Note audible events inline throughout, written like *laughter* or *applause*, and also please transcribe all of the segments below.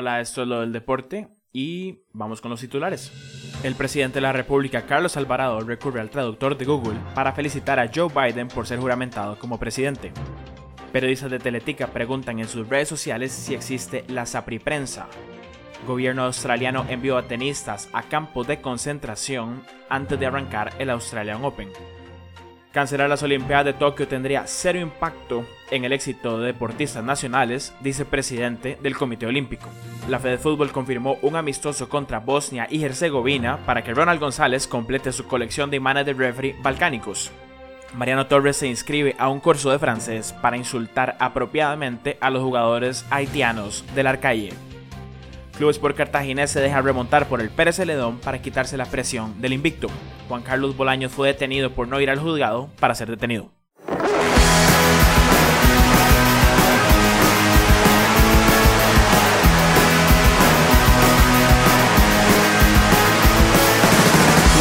Hola, esto es lo del deporte y vamos con los titulares. El presidente de la República, Carlos Alvarado, recurre al traductor de Google para felicitar a Joe Biden por ser juramentado como presidente. Periodistas de Teletica preguntan en sus redes sociales si existe la Prensa. Gobierno australiano envió a tenistas a campos de concentración antes de arrancar el Australian Open. Cancelar las Olimpiadas de Tokio tendría cero impacto en el éxito de deportistas nacionales, dice presidente del Comité Olímpico. La Fede Fútbol confirmó un amistoso contra Bosnia y Herzegovina para que Ronald González complete su colección de imanes de referee balcánicos. Mariano Torres se inscribe a un curso de francés para insultar apropiadamente a los jugadores haitianos del Arcaye. Club Sport Cartaginés se deja remontar por el Pérez Celedón para quitarse la presión del invicto. Juan Carlos Bolaños fue detenido por no ir al juzgado para ser detenido.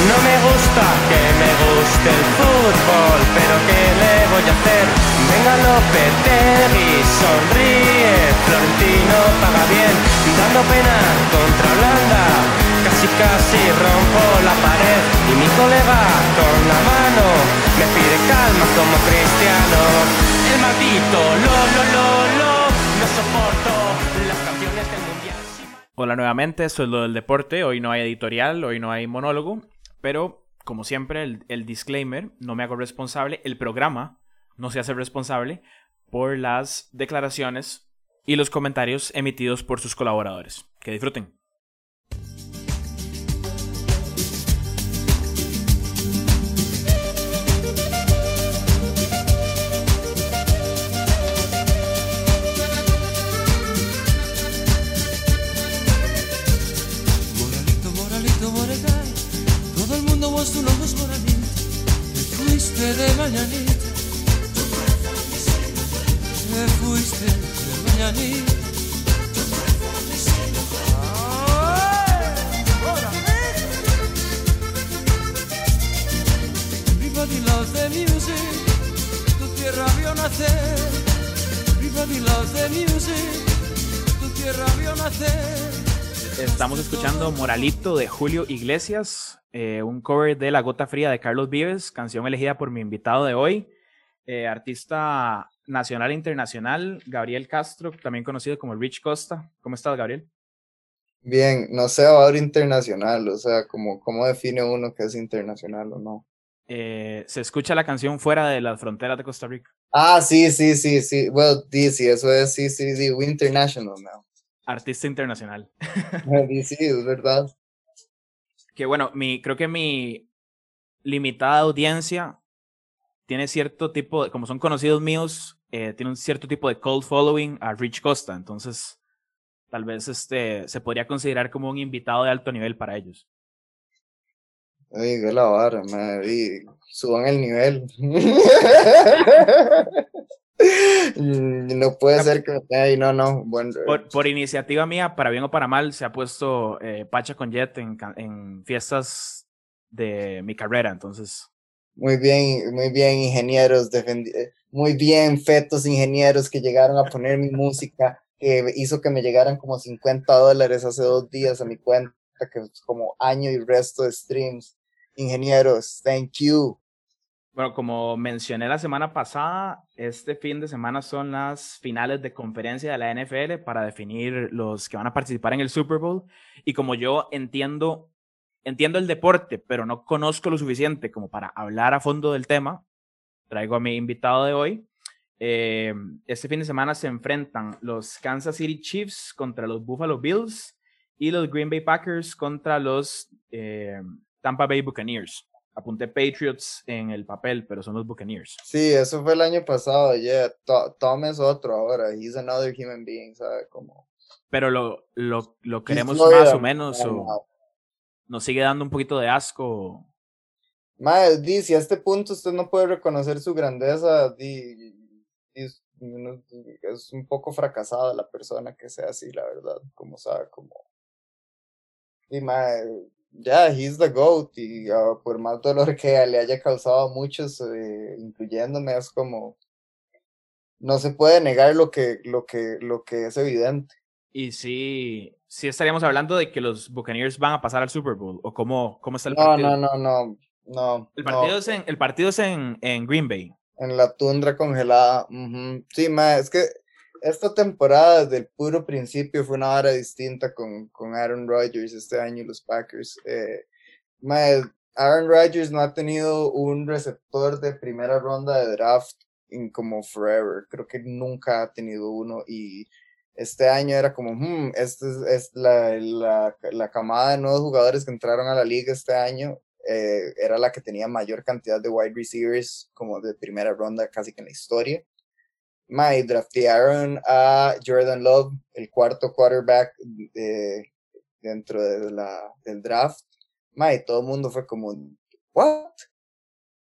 No me gusta que me guste el fútbol, pero ¿qué le voy a hacer? Venga Lopetegui, sonríe, Florentino paga bien, dando pena contra Holanda, casi casi rompo la pared y mi colega con la mano me pide calma como cristiano. El maldito lo lo lo lo no soporto las canciones del mundial. Hola nuevamente, es lo del deporte. Hoy no hay editorial, hoy no hay monólogo. Pero, como siempre, el, disclaimer, no me hago responsable, el programa no se hace responsable por las declaraciones y los comentarios emitidos por sus colaboradores. Que disfruten. de mañanita, the music, tu tierra the music, tu tierra. Estamos escuchando Moralito de Julio Iglesias, eh, un cover de La Gota Fría de Carlos Vives, canción elegida por mi invitado de hoy, eh, artista nacional e internacional, Gabriel Castro, también conocido como Rich Costa. ¿Cómo estás, Gabriel? Bien, no sé ahora internacional, o sea, como, ¿cómo define uno que es internacional o no? Eh, se escucha la canción fuera de las fronteras de Costa Rica. Ah, sí, sí, sí, sí. Well, sí, eso es, sí, sí, sí, international now. Artista internacional. *laughs* sí, es verdad que bueno, mi, creo que mi limitada audiencia tiene cierto tipo, de, como son conocidos míos, eh, tiene un cierto tipo de cold following a Rich Costa, entonces tal vez este se podría considerar como un invitado de alto nivel para ellos. Ay, qué la vara, madre. Suban el nivel. *laughs* no puede ser que ay, no, no. Bueno, por, iniciativa mía, para bien o para mal, se ha puesto eh, Pacha con Jet en, en, fiestas de mi carrera, entonces. Muy bien, muy bien, ingenieros, eh, muy bien, fetos ingenieros que llegaron a poner mi música, que hizo que me llegaran como 50 dólares hace dos días a mi cuenta, que es como año y resto de streams. Ingenieros, thank you. Bueno, como mencioné la semana pasada, este fin de semana son las finales de conferencia de la NFL para definir los que van a participar en el Super Bowl. Y como yo entiendo, entiendo el deporte, pero no conozco lo suficiente como para hablar a fondo del tema, traigo a mi invitado de hoy. Eh, este fin de semana se enfrentan los Kansas City Chiefs contra los Buffalo Bills y los Green Bay Packers contra los eh, Tampa Bay Buccaneers apunté Patriots en el papel, pero son los Buccaneers. Sí, eso fue el año pasado. Yeah. Tom es otro ahora. He's another human being, ¿sabes? Como... Pero lo, lo, lo queremos más o menos, o nos sigue dando un poquito de asco. Madre, di, si a este punto usted no puede reconocer su grandeza, di, es, es un poco fracasada la persona que sea así, la verdad, como sabe, como... Y madre, ya, he's the GOAT y ah, por más dolor que le haya causado a muchos, eh, incluyéndome, es como, no se puede negar lo que, lo que, lo que es evidente. Y sí, sí estaríamos hablando de que los Buccaneers van a pasar al Super Bowl, o cómo, cómo está el No, partido. no, no, no, no. El no. partido es, en, el partido es en, en Green Bay. En la tundra congelada. Sí, ma, es que esta temporada desde el puro principio fue una hora distinta con, con Aaron Rodgers este año y los Packers. Eh, ma, Aaron Rodgers no ha tenido un receptor de primera ronda de draft en como forever. Creo que nunca ha tenido uno y este año era como, hmm, esta es, es la, la, la camada de nuevos jugadores que entraron a la liga este año eh, era la que tenía mayor cantidad de wide receivers como de primera ronda casi que en la historia. My draftearon a Jordan Love, el cuarto quarterback eh, dentro de la, del draft. My, todo el mundo fue como, ¿what?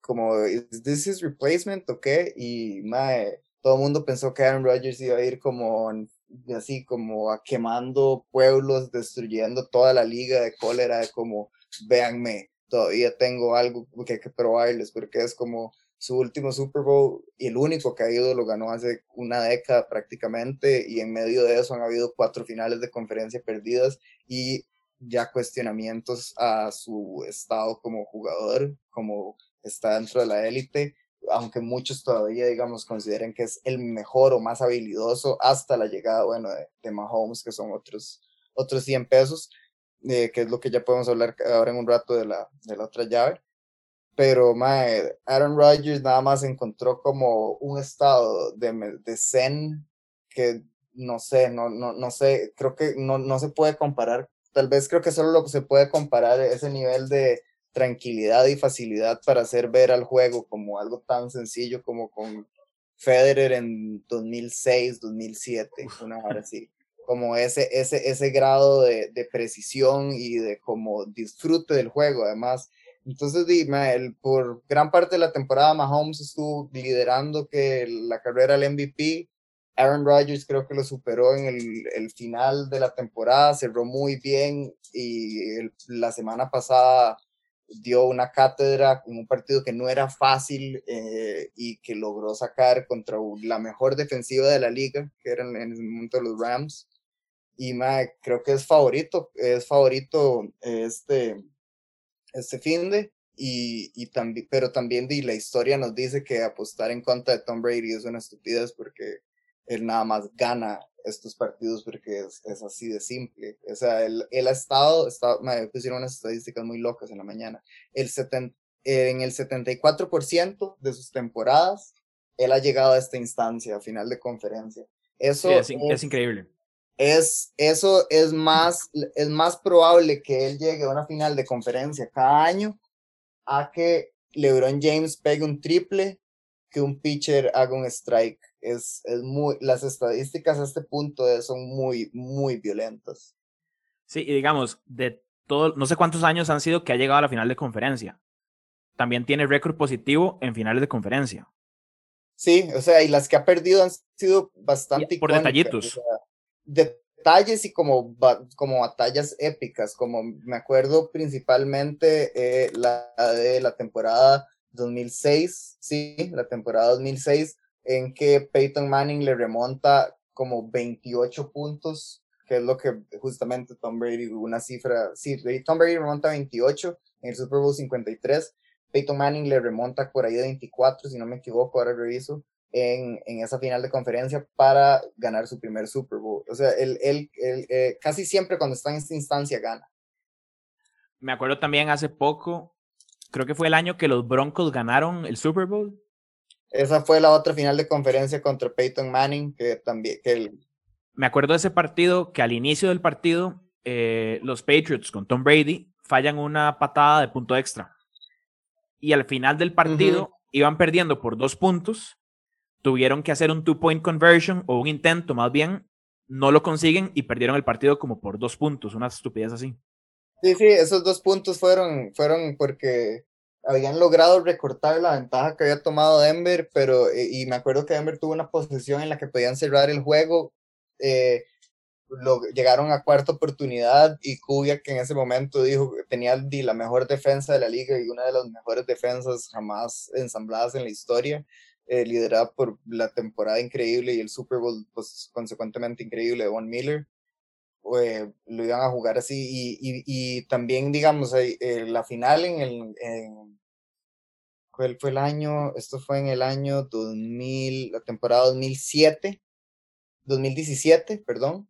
Como, ¿is this his replacement o qué? Y my, todo el mundo pensó que Aaron Rodgers iba a ir como en- así como a quemando pueblos, destruyendo toda la liga de cólera, de como, véanme, todavía tengo algo que hay que probarles, porque es como su último Super Bowl y el único que ha ido lo ganó hace una década prácticamente y en medio de eso han habido cuatro finales de conferencia perdidas y ya cuestionamientos a su estado como jugador, como está dentro de la élite, aunque muchos todavía, digamos, consideren que es el mejor o más habilidoso hasta la llegada, bueno, de, de Mahomes, que son otros, otros 100 pesos, eh, que es lo que ya podemos hablar ahora en un rato de la, de la otra llave. Pero, mae, Aaron Rodgers nada más encontró como un estado de, de zen que no sé, no, no, no sé, creo que no, no se puede comparar. Tal vez creo que solo lo que se puede comparar es ese nivel de tranquilidad y facilidad para hacer ver al juego como algo tan sencillo como con Federer en 2006, 2007, una hora así. Como ese, ese, ese grado de, de precisión y de como disfrute del juego, además. Entonces, di, ma, el- por gran parte de la temporada, Mahomes estuvo liderando que la carrera al MVP. Aaron Rodgers creo que lo superó en el, el final de la temporada, cerró muy bien y el- la semana pasada dio una cátedra en un partido que no era fácil eh, y que logró sacar contra la mejor defensiva de la liga, que eran en ese momento los Rams. Y ma, creo que es favorito, es favorito este, este fin de y, y también, pero también di, la historia nos dice que apostar en contra de Tom Brady es una estupidez porque él nada más gana estos partidos porque es, es así de simple. O sea, él, él ha estado, está, me pusieron unas estadísticas muy locas en la mañana. El seten- en el 74% de sus temporadas, él ha llegado a esta instancia, a final de conferencia. Eso Sí, es, es increíble. es, eso es más, es más probable que él llegue a una final de conferencia cada año a que LeBron James pegue un triple, que un pitcher haga un strike. Es, es muy, las estadísticas a este punto son muy, muy violentas. Sí, y digamos, de todo, no sé cuántos años han sido que ha llegado a la final de conferencia. También tiene récord positivo en finales de conferencia. Sí, o sea, y las que ha perdido han sido bastante por icónicas, detallitos. o sea, detalles y como, como batallas épicas, como me acuerdo principalmente eh, la de la temporada 2006, sí, la temporada 2006, en que Peyton Manning le remonta como 28 puntos, que es lo que justamente Tom Brady, una cifra, sí, Tom Brady remonta 28 en el Super Bowl 53, Peyton Manning le remonta por ahí de 24, si no me equivoco, ahora reviso, en, en esa final de conferencia para ganar su primer Super Bowl. O sea, él, él, él, eh, casi siempre cuando está en esta instancia gana. Me acuerdo también hace poco, creo que fue el año que los Broncos ganaron el Super Bowl. Esa fue la otra final de conferencia contra Peyton Manning, que también, que el, Me acuerdo de ese partido que al inicio del partido eh, los Patriots con Tom Brady fallan una patada de punto extra. Y al final del partido iban perdiendo por dos puntos. Tuvieron que hacer un two-point conversion o un intento más bien. No lo consiguen y perdieron el partido como por dos puntos. Una estupidez así. Sí, sí, esos dos puntos fueron, fueron porque habían logrado recortar la ventaja que había tomado Denver, pero, eh, y me acuerdo que Denver tuvo una posición en la que podían cerrar el juego, eh, lo, llegaron a cuarta oportunidad y Kubiak que en ese momento dijo que tenía la mejor defensa de la liga y una de las mejores defensas jamás ensambladas en la historia, eh, liderada por la temporada increíble y el Super Bowl, pues consecuentemente increíble de Von Miller. eh, lo iban a jugar así y, y, y también digamos eh, la final en el en, ¿cuál fue el año? Esto fue en el año 2000, la temporada 2007, 2017, perdón,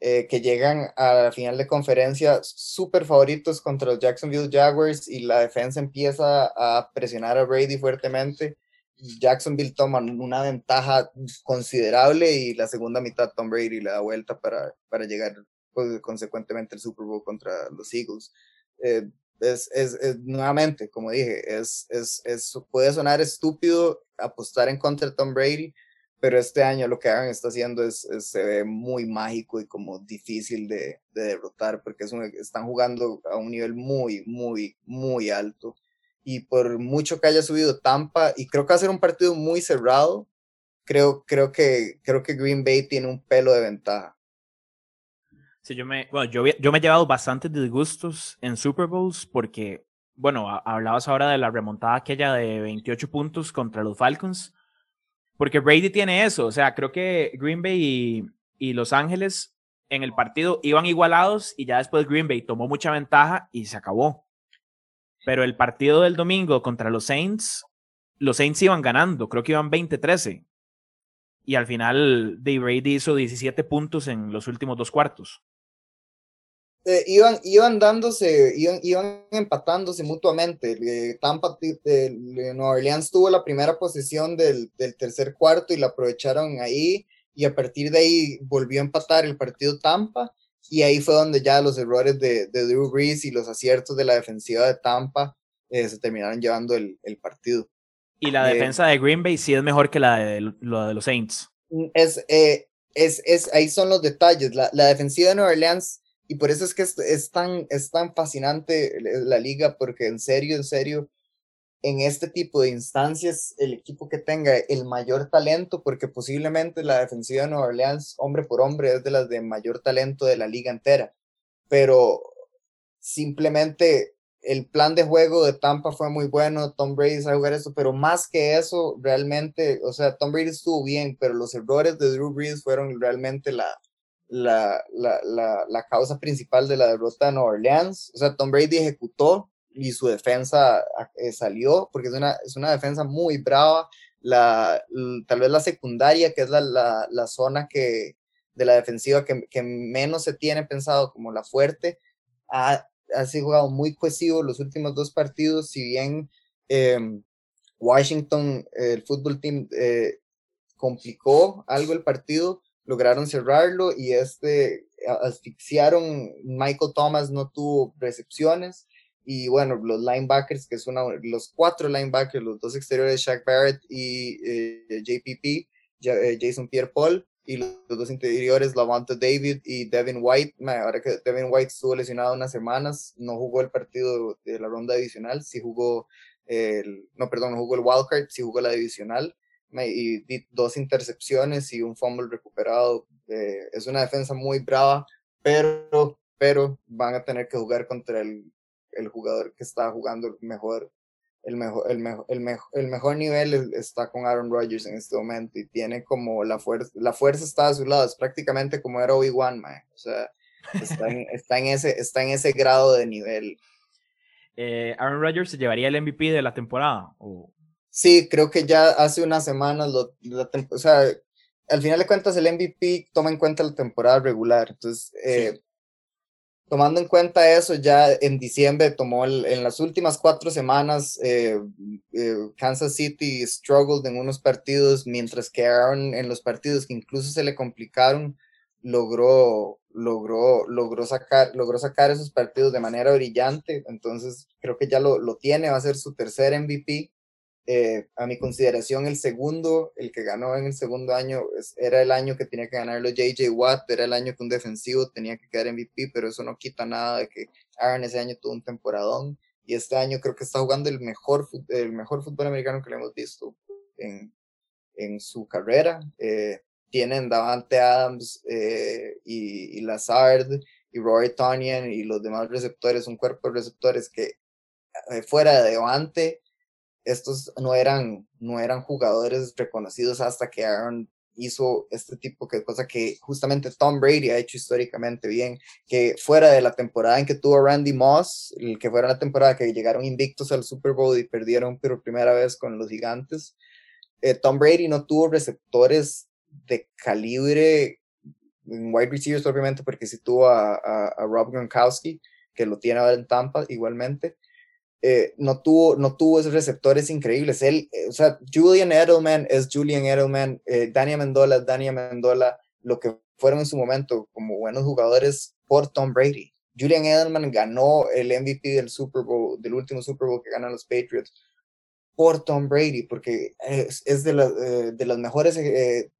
eh, que llegan a la final de conferencia súper favoritos contra los Jacksonville Jaguars y la defensa empieza a presionar a Brady fuertemente. Jacksonville toma una ventaja considerable y la segunda mitad Tom Brady le da vuelta para, para llegar pues, consecuentemente al Super Bowl contra los Eagles. Eh, es, es, nuevamente, como dije, es, es, es, puede sonar estúpido apostar en contra de Tom Brady, pero este año lo que hagan está haciendo es, se ve muy mágico y como difícil de, de derrotar, porque es están jugando a un nivel muy, muy, muy alto. Y por mucho que haya subido Tampa, y creo que va a ser un partido muy cerrado, creo, creo, que, creo que Green Bay tiene un pelo de ventaja. Sí, yo me, bueno, yo, yo me he llevado bastantes disgustos en Super Bowls porque, bueno, hablabas ahora de la remontada aquella de 28 puntos contra los Falcons, porque Brady tiene eso, o sea, creo que Green Bay y, Los Ángeles en el partido iban igualados y ya después Green Bay tomó mucha ventaja y se acabó. Pero el partido del domingo contra los Saints, los Saints iban ganando, creo que iban 20-13. Y al final, Dave Brady hizo 17 puntos en los últimos dos cuartos. Eh, iban, iban dándose, iban, iban empatándose mutuamente. Eh, Tampa, de Nueva Orleans tuvo la primera posesión del, del, tercer cuarto y la aprovecharon ahí. Y a partir de ahí volvió a empatar el partido Tampa. Y ahí fue donde ya los errores de, de Drew Brees y los aciertos de la defensiva de Tampa eh, se terminaron llevando el, el partido. Y la defensa de Green Bay sí es mejor que la de, de los Saints. Es, es, es, ahí son los detalles. La, la defensiva de Nueva Orleans y por eso es que es, tan, es tan fascinante la liga, porque en serio, en serio, en este tipo de instancias, el equipo que tenga el mayor talento, porque posiblemente la defensiva de Nueva Orleans, hombre por hombre, es de las de mayor talento de la liga entera. Pero simplemente el plan de juego de Tampa fue muy bueno, Tom Brady sabe jugar eso, pero más que eso, realmente, o sea, Tom Brady estuvo bien, pero los errores de Drew Brees fueron realmente la, la, la, la, causa principal de la derrota de Nueva Orleans. O sea, Tom Brady ejecutó y su defensa eh, salió, porque es una, es una defensa muy brava. La, tal vez la secundaria, que es la zona que, de la defensiva que, que, menos se tiene pensado como la fuerte, ha, ha sido jugado muy cohesivo los últimos dos partidos, si bien em, Washington, el fútbol team, eh, complicó algo el partido, lograron cerrarlo y este asfixiaron, Michael Thomas no tuvo recepciones y bueno, los linebackers, que son los cuatro linebackers, los dos exteriores, Shaq Barrett y eh, JPP, eh, Jason Pierre-Paul, y los, dos interiores, Lavonte David y Devin White. ahora que Devin White estuvo lesionado unas semanas, no jugó el partido de la ronda divisional, sí jugó el, no, perdón, no jugó el wildcard, sí jugó la divisional y dos intercepciones y un fumble recuperado. Eh, es una defensa muy brava, pero, pero van a tener que jugar contra el, el jugador que está jugando mejor. El mejor, el, mejor, el, mejor, el mejor nivel está con Aaron Rodgers en este momento y tiene como la fuerza, la fuerza está a su lado, es prácticamente como era Obi-Wan, o sea, está en, *laughs* está, en ese, está en ese grado de nivel. Eh, Aaron Rodgers se llevaría el MVP de la temporada. ¿o? Sí, creo que ya hace unas semanas, lo, o sea, al final de cuentas el MVP toma en cuenta la temporada regular. Entonces, eh, tomando en cuenta eso, ya en diciembre tomó en las últimas cuatro semanas, eh, eh, Kansas City struggled en unos partidos, mientras que Aaron en los partidos que incluso se le complicaron, logró, logró, logró, sacar, logró sacar esos partidos de manera brillante. Entonces, creo que ya lo, lo tiene, va a ser su tercer MVP. Eh, a mi consideración, el segundo, el que ganó en el segundo año, era el año que tenía que ganarlo JJ Watt, era el año que un defensivo tenía que quedar MVP, pero eso no quita nada de que Aaron ese año tuvo un temporadón y este año creo que está jugando el mejor, el mejor fútbol americano que le hemos visto en, en su carrera. Eh, tienen Davante Adams eh, y, Lazard y Roy Tonyan y los demás receptores, un cuerpo de receptores que fuera de Davante estos no eran, no eran jugadores reconocidos hasta que Aaron hizo este tipo de cosa que justamente Tom Brady ha hecho históricamente bien, que fuera de la temporada en que tuvo Randy Moss, el que fuera la temporada que llegaron invictos al Super Bowl y perdieron por primera vez con los gigantes, eh, Tom Brady no tuvo receptores de calibre en wide receivers obviamente porque sí tuvo a, a Rob Gronkowski, que lo tiene ahora en Tampa igualmente, eh, no, tuvo, no tuvo esos receptores increíbles. Él, eh, o sea, Julian Edelman es Julian Edelman, eh, Daniel Mendola es Daniel Mendola, lo que fueron en su momento como buenos jugadores por Tom Brady. Julian Edelman ganó el MVP del Super Bowl, del último Super Bowl que ganan los Patriots por Tom Brady, porque es, de, de los mejores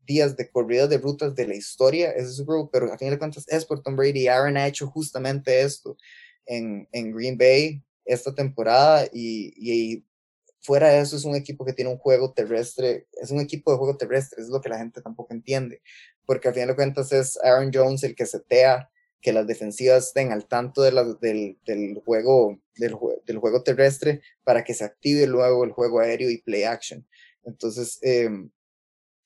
días de corridas de rutas de la historia, ese Super Bowl, pero a fin de cuentas es por Tom Brady. Aaron ha hecho justamente esto en, en Green Bay, esta temporada y, fuera de eso es un equipo que tiene un juego terrestre, es un equipo de juego terrestre, es lo que la gente tampoco entiende, porque al final de cuentas es Aaron Jones el que setea que las defensivas estén al tanto de del, del, juego, del, juego terrestre para que se active luego el juego aéreo y play action. Entonces, em,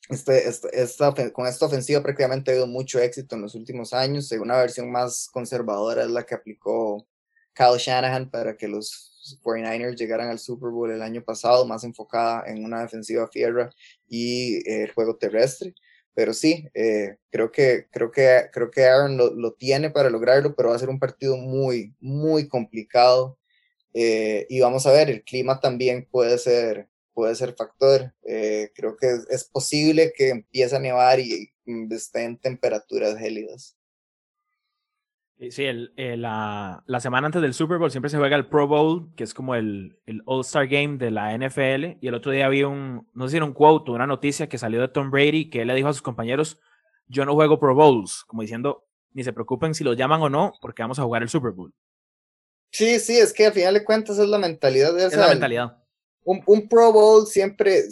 este, este, esta, con esta ofensiva prácticamente ha habido mucho éxito en los últimos años. Una versión más conservadora es la que aplicó Kyle Shanahan para que los 49ers llegaran al Super Bowl el año pasado, más enfocada en una defensiva fierra y eh, el juego terrestre. Pero sí, eh, creo, que, creo, que, creo que Aaron lo, lo, tiene para lograrlo, pero va a ser un partido muy, muy complicado. Eh, y vamos a ver, el clima también puede ser, puede ser factor. creo que es, es, posible que empiece a nevar y, y esté en temperaturas gélidas. Sí, el, eh, la, la, semana antes del Super Bowl siempre se juega el Pro Bowl, que es como el, el All-Star Game de la NFL. Y el otro día había un, no sé si era un quote, una noticia que salió de Tom Brady, que él le dijo a sus compañeros, yo no juego Pro Bowls, como diciendo, ni se preocupen si los llaman o no, porque vamos a jugar el Super Bowl. Sí, sí, es que al final de cuentas es la mentalidad de esa. Es la mentalidad un, Pro Bowl siempre,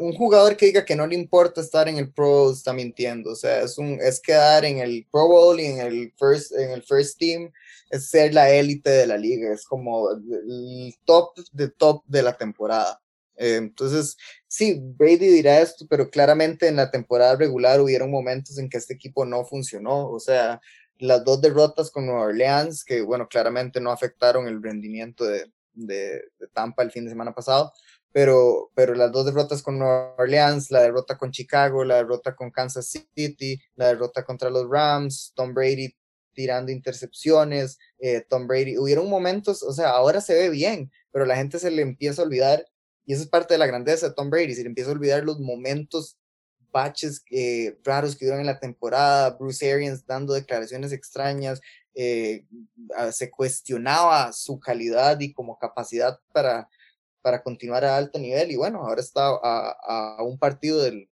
un jugador que diga que no le importa estar en el Pro Bowl está mintiendo, o sea, es, un, es quedar en el Pro Bowl y en el first, en el first team, es ser la élite de la liga, es como el top de top de la temporada. Eh, entonces, sí, Brady dirá esto, pero claramente en la temporada regular hubieron momentos en que este equipo no funcionó, o sea, las dos derrotas con Nueva Orleans, que bueno, claramente no afectaron el rendimiento de, de, Tampa el fin de semana pasado, pero, pero las dos derrotas con Nueva Orleans, la derrota con Chicago, la derrota con Kansas City, la derrota contra los Rams, Tom Brady tirando intercepciones, eh, Tom Brady, hubieron momentos, o sea, ahora se ve bien, pero la gente se le empieza a olvidar, y eso es parte de la grandeza de Tom Brady, se le empieza a olvidar los momentos baches eh, raros que hubieron en la temporada, Bruce Arians dando declaraciones extrañas, eh, se cuestionaba su calidad y como capacidad para, para continuar a alto nivel y bueno, ahora está a, a un partido del,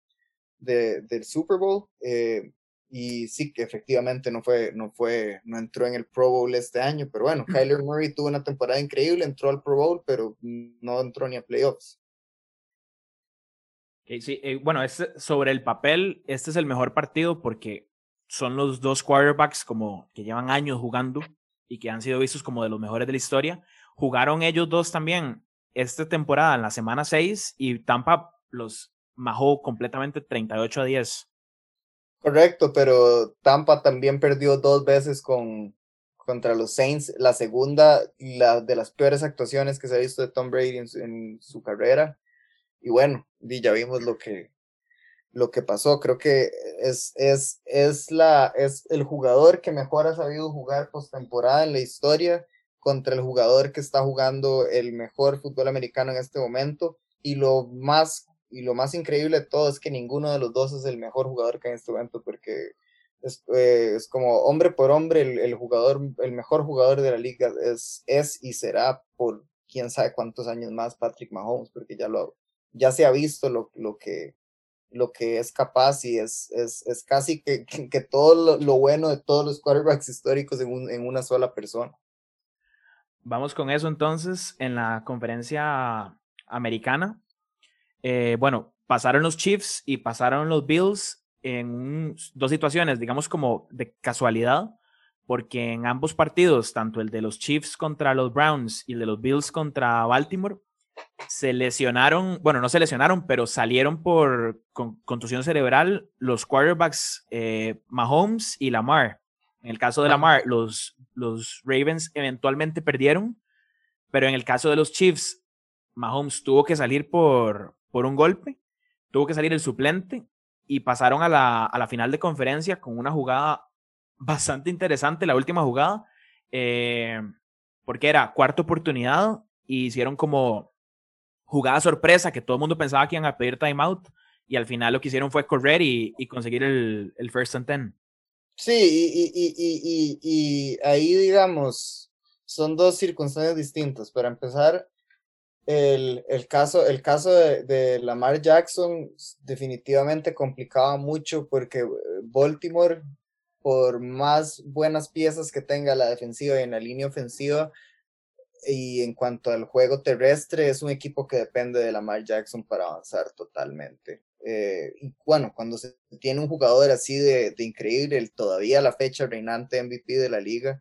del Super Bowl eh, y sí que efectivamente no fue, no fue, no entró en el Pro Bowl este año, pero bueno, Kyler Murray tuvo una temporada increíble, entró al Pro Bowl, pero no entró ni a playoffs. Sí, eh, bueno, este, sobre el papel, este es el mejor partido porque son los dos quarterbacks como que llevan años jugando y que han sido vistos como de los mejores de la historia. Jugaron ellos dos también esta temporada en la semana 6 y Tampa los majó completamente 38 a 10. Correcto, pero Tampa también perdió dos veces con, contra los Saints. La segunda, la de las peores actuaciones que se ha visto de Tom Brady en en su carrera. Y bueno, ya vimos lo que, lo que pasó. Creo que es, es, es, la, es el jugador que mejor ha sabido jugar postemporada en la historia contra el jugador que está jugando el mejor fútbol americano en este momento. Y lo más, y lo más increíble de todo es que ninguno de los dos es el mejor jugador que hay en este momento, porque es, eh, es como hombre por hombre, el, el, jugador, el mejor jugador de la liga es, es y será por quién sabe cuántos años más Patrick Mahomes, porque ya lo ya se ha visto lo, lo que lo que es capaz y es, es, es casi que, que todo lo, bueno de todos los quarterbacks históricos en, un, en una sola persona. Vamos con eso entonces en la conferencia americana. Eh, bueno, pasaron los Chiefs y pasaron los Bills en dos situaciones, digamos como de casualidad, porque en ambos partidos, tanto el de los Chiefs contra los Browns y el de los Bills contra Baltimore, se lesionaron, bueno, no se lesionaron, pero salieron por contusión cerebral los quarterbacks eh, Mahomes y Lamar. En el caso de Lamar, los, los Ravens eventualmente perdieron, pero en el caso de los Chiefs, Mahomes tuvo que salir por, por un golpe, tuvo que salir el suplente y pasaron a la, a la final de conferencia con una jugada *laughs* bastante interesante, la última jugada, eh, porque era cuarta oportunidad y hicieron como jugada sorpresa que todo el mundo pensaba que iban a pedir timeout y al final lo que hicieron fue correr y, conseguir el, first and ten. Sí, y, ahí digamos, son dos circunstancias distintas. Para empezar, el, el caso, el caso de, de, Lamar Jackson definitivamente complicaba mucho porque eh, Baltimore, por más buenas piezas que tenga la defensiva y en la línea ofensiva, y en cuanto al juego terrestre, es un equipo que depende de Lamar Jackson para avanzar totalmente. Eh, y bueno, cuando se tiene un jugador así de, de increíble, el, todavía la fecha reinante MVP de la liga,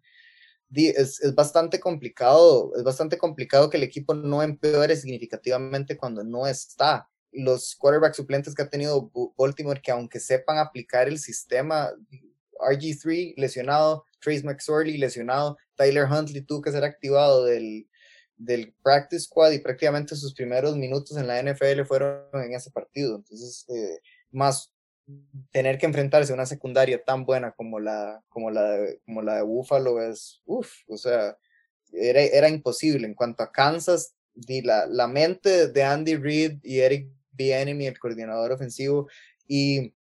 es, es, bastante complicado, es bastante complicado que el equipo no empeore significativamente cuando no está. Los quarterbacks suplentes que ha tenido Baltimore, que aunque sepan aplicar el sistema, RG3 lesionado, Trace McSorley lesionado, Tyler Huntley tuvo que ser activado del, del practice squad y prácticamente sus primeros minutos en la NFL fueron en ese partido. Entonces, eh, más tener que enfrentarse a una secundaria tan buena como la, como la, de, como la de Buffalo es, uff, o sea, era, era imposible. En cuanto a Kansas, la, la mente de Andy Reid y Eric Bieniemy, el coordinador ofensivo, y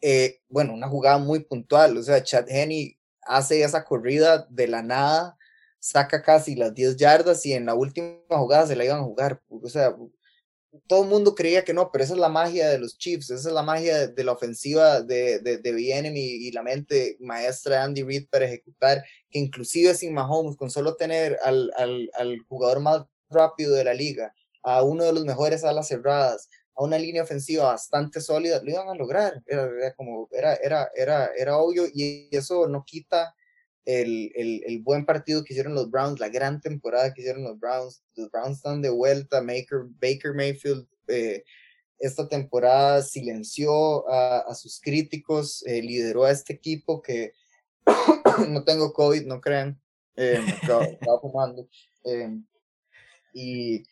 eh, bueno, una jugada muy puntual, o sea, Chad Henney hace esa corrida de la nada, saca casi las 10 yardas y en la última jugada se la iban a jugar, o sea, todo el mundo creía que no, pero esa es la magia de los Chiefs, esa es la magia de, la ofensiva de, de, de y, y, la mente maestra de Andy Reid para ejecutar, que inclusive sin Mahomes, con solo tener al, al, al jugador más rápido de la liga, a uno de los mejores alas cerradas, a una línea ofensiva bastante sólida, lo iban a lograr. Era, era como, era, era, era, era obvio y eso no quita el, el, el, buen partido que hicieron los Browns, la gran temporada que hicieron los Browns. Los Browns están de vuelta. Baker, Baker Mayfield eh, esta temporada silenció a, a sus críticos, eh, lideró a este equipo que *coughs* no tengo COVID, no crean, eh, estaba, estaba fumando. Eh, y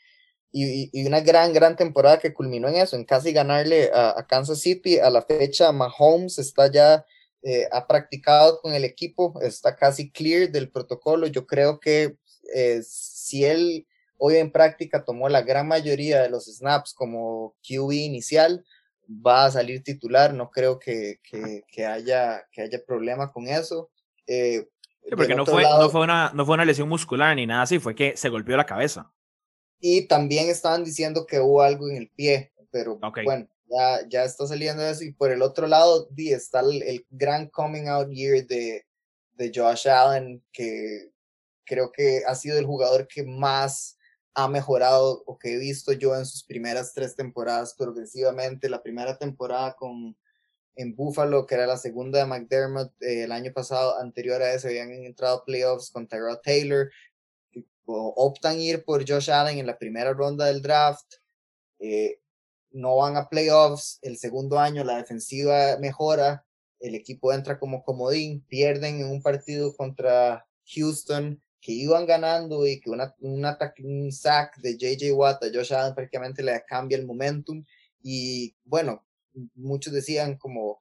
y, y, una gran, gran temporada que culminó en eso, en casi ganarle a, a Kansas City. A la fecha, Mahomes está ya, eh, ha practicado con el equipo, está casi clear del protocolo. Yo creo que eh, si él hoy en práctica tomó la gran mayoría de los snaps como QB inicial, va a salir titular. No creo que, que, que haya, que haya problema con eso. Eh, porque no fue, lado, no, fue una, no fue una lesión muscular ni nada así, fue que se golpeó la cabeza. Y también estaban diciendo que hubo algo en el pie, pero okay. bueno, ya, ya está saliendo eso. Y por el otro lado, está el, el, gran coming out year de, de Josh Allen, que creo que ha sido el jugador que más ha mejorado o que he visto yo en sus primeras tres temporadas progresivamente. La primera temporada con en Buffalo, que era la segunda de McDermott, eh, el año pasado, anterior a ese, habían entrado playoffs con Tyrell Taylor, optan ir por Josh Allen en la primera ronda del draft, eh, no van a playoffs, el segundo año la defensiva mejora, el equipo entra como comodín, pierden en un partido contra Houston que iban ganando y que un un sack de JJ Watt a Josh Allen prácticamente le cambia el momentum. Y bueno, muchos decían como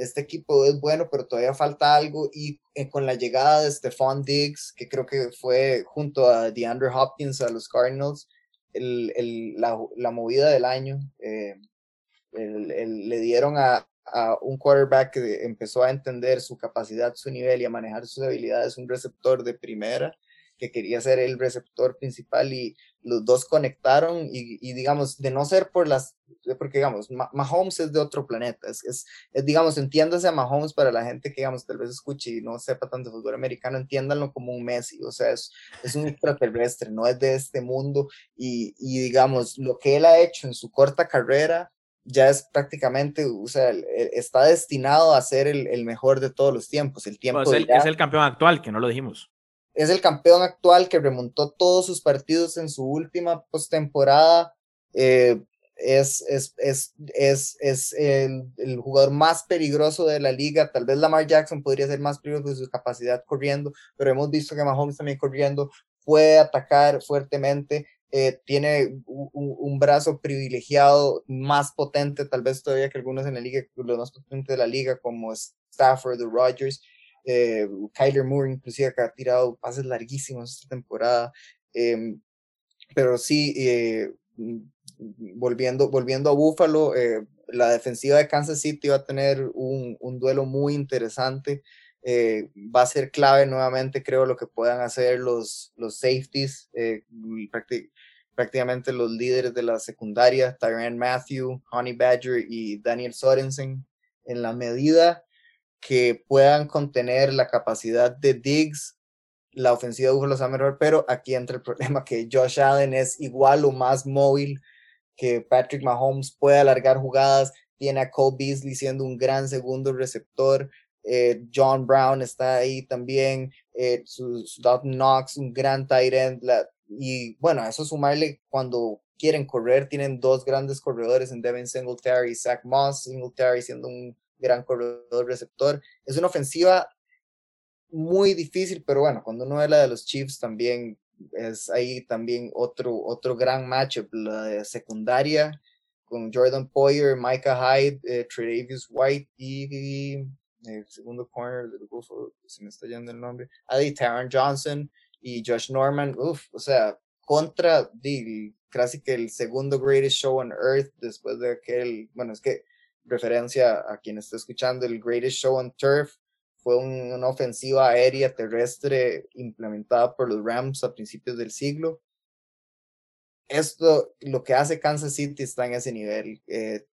este equipo es bueno, pero todavía falta algo. Y eh, con la llegada de Stephon Diggs, que creo que fue junto a DeAndre Hopkins a los Cardinals, la, movida del año, eh, le dieron a, a, un quarterback que empezó a entender su capacidad, su nivel y a manejar sus habilidades, un receptor de primera que quería ser el receptor principal y los dos conectaron y, y digamos, de no ser por las, porque digamos, Mahomes es de otro planeta, es, es, es, digamos, entiéndase a Mahomes para la gente que, digamos, tal vez escuche y no sepa tanto de fútbol americano, entiéndanlo como un Messi, o sea, es, es un extraterrestre, no es de este mundo y, y digamos, lo que él ha hecho en su corta carrera ya es prácticamente, o sea, está destinado a ser el, el mejor de todos los tiempos. El tiempo pues es, el, ya... es el campeón actual, que no lo dijimos. Es el campeón actual que remontó todos sus partidos en su última postemporada. Eh, es, es, es, es, es el, jugador más peligroso de la liga. Tal vez Lamar Jackson podría ser más peligroso por su capacidad corriendo, pero hemos visto que Mahomes también corriendo puede atacar fuertemente. Eh, tiene un, un, brazo privilegiado más potente, tal vez todavía que algunos en la liga, los más potentes de la liga, como Stafford o Rodgers. Eh, Kyler Moore, inclusive, que ha tirado pases larguísimos esta temporada. Eh, pero sí, eh, volviendo, volviendo a Buffalo, eh, la defensiva de Kansas City va a tener un, duelo muy interesante. Eh, va a ser clave nuevamente, creo, lo que puedan hacer los, los safeties, eh, prácticamente los líderes de la secundaria, Tyrann Matthew, Honey Badger y Daniel Sorensen, en la medida que puedan contener la capacidad de Diggs, la ofensiva de Buffalo mejor, pero aquí entra el *laughs* problema que Josh Allen es igual o más móvil que Patrick Mahomes puede alargar jugadas, tiene a Cole Beasley siendo un gran segundo receptor, eh, John Brown está ahí también, eh, su, Knox, un gran tight end, y bueno, eso sumarle cuando quieren correr, tienen dos grandes corredores en Devin Singletary y Zach Moss, Singletary siendo un gran corredor receptor. Es una ofensiva muy difícil, pero bueno, cuando uno ve la de los Chiefs también es ahí también otro, otro gran matchup, la secundaria con Jordan Poyer, Micah Hyde, eh, Tredavious White y, el segundo corner del Buffalo, se me está yendo el nombre, Adi Taron Johnson y Josh Norman, uff, o sea, contra casi que el segundo greatest show on earth después de aquel, bueno, es que referencia a quien está escuchando, el greatest show on turf, fue una ofensiva aérea terrestre implementada por los Rams a principios del siglo. Esto, lo que hace Kansas City está en ese nivel. Eh,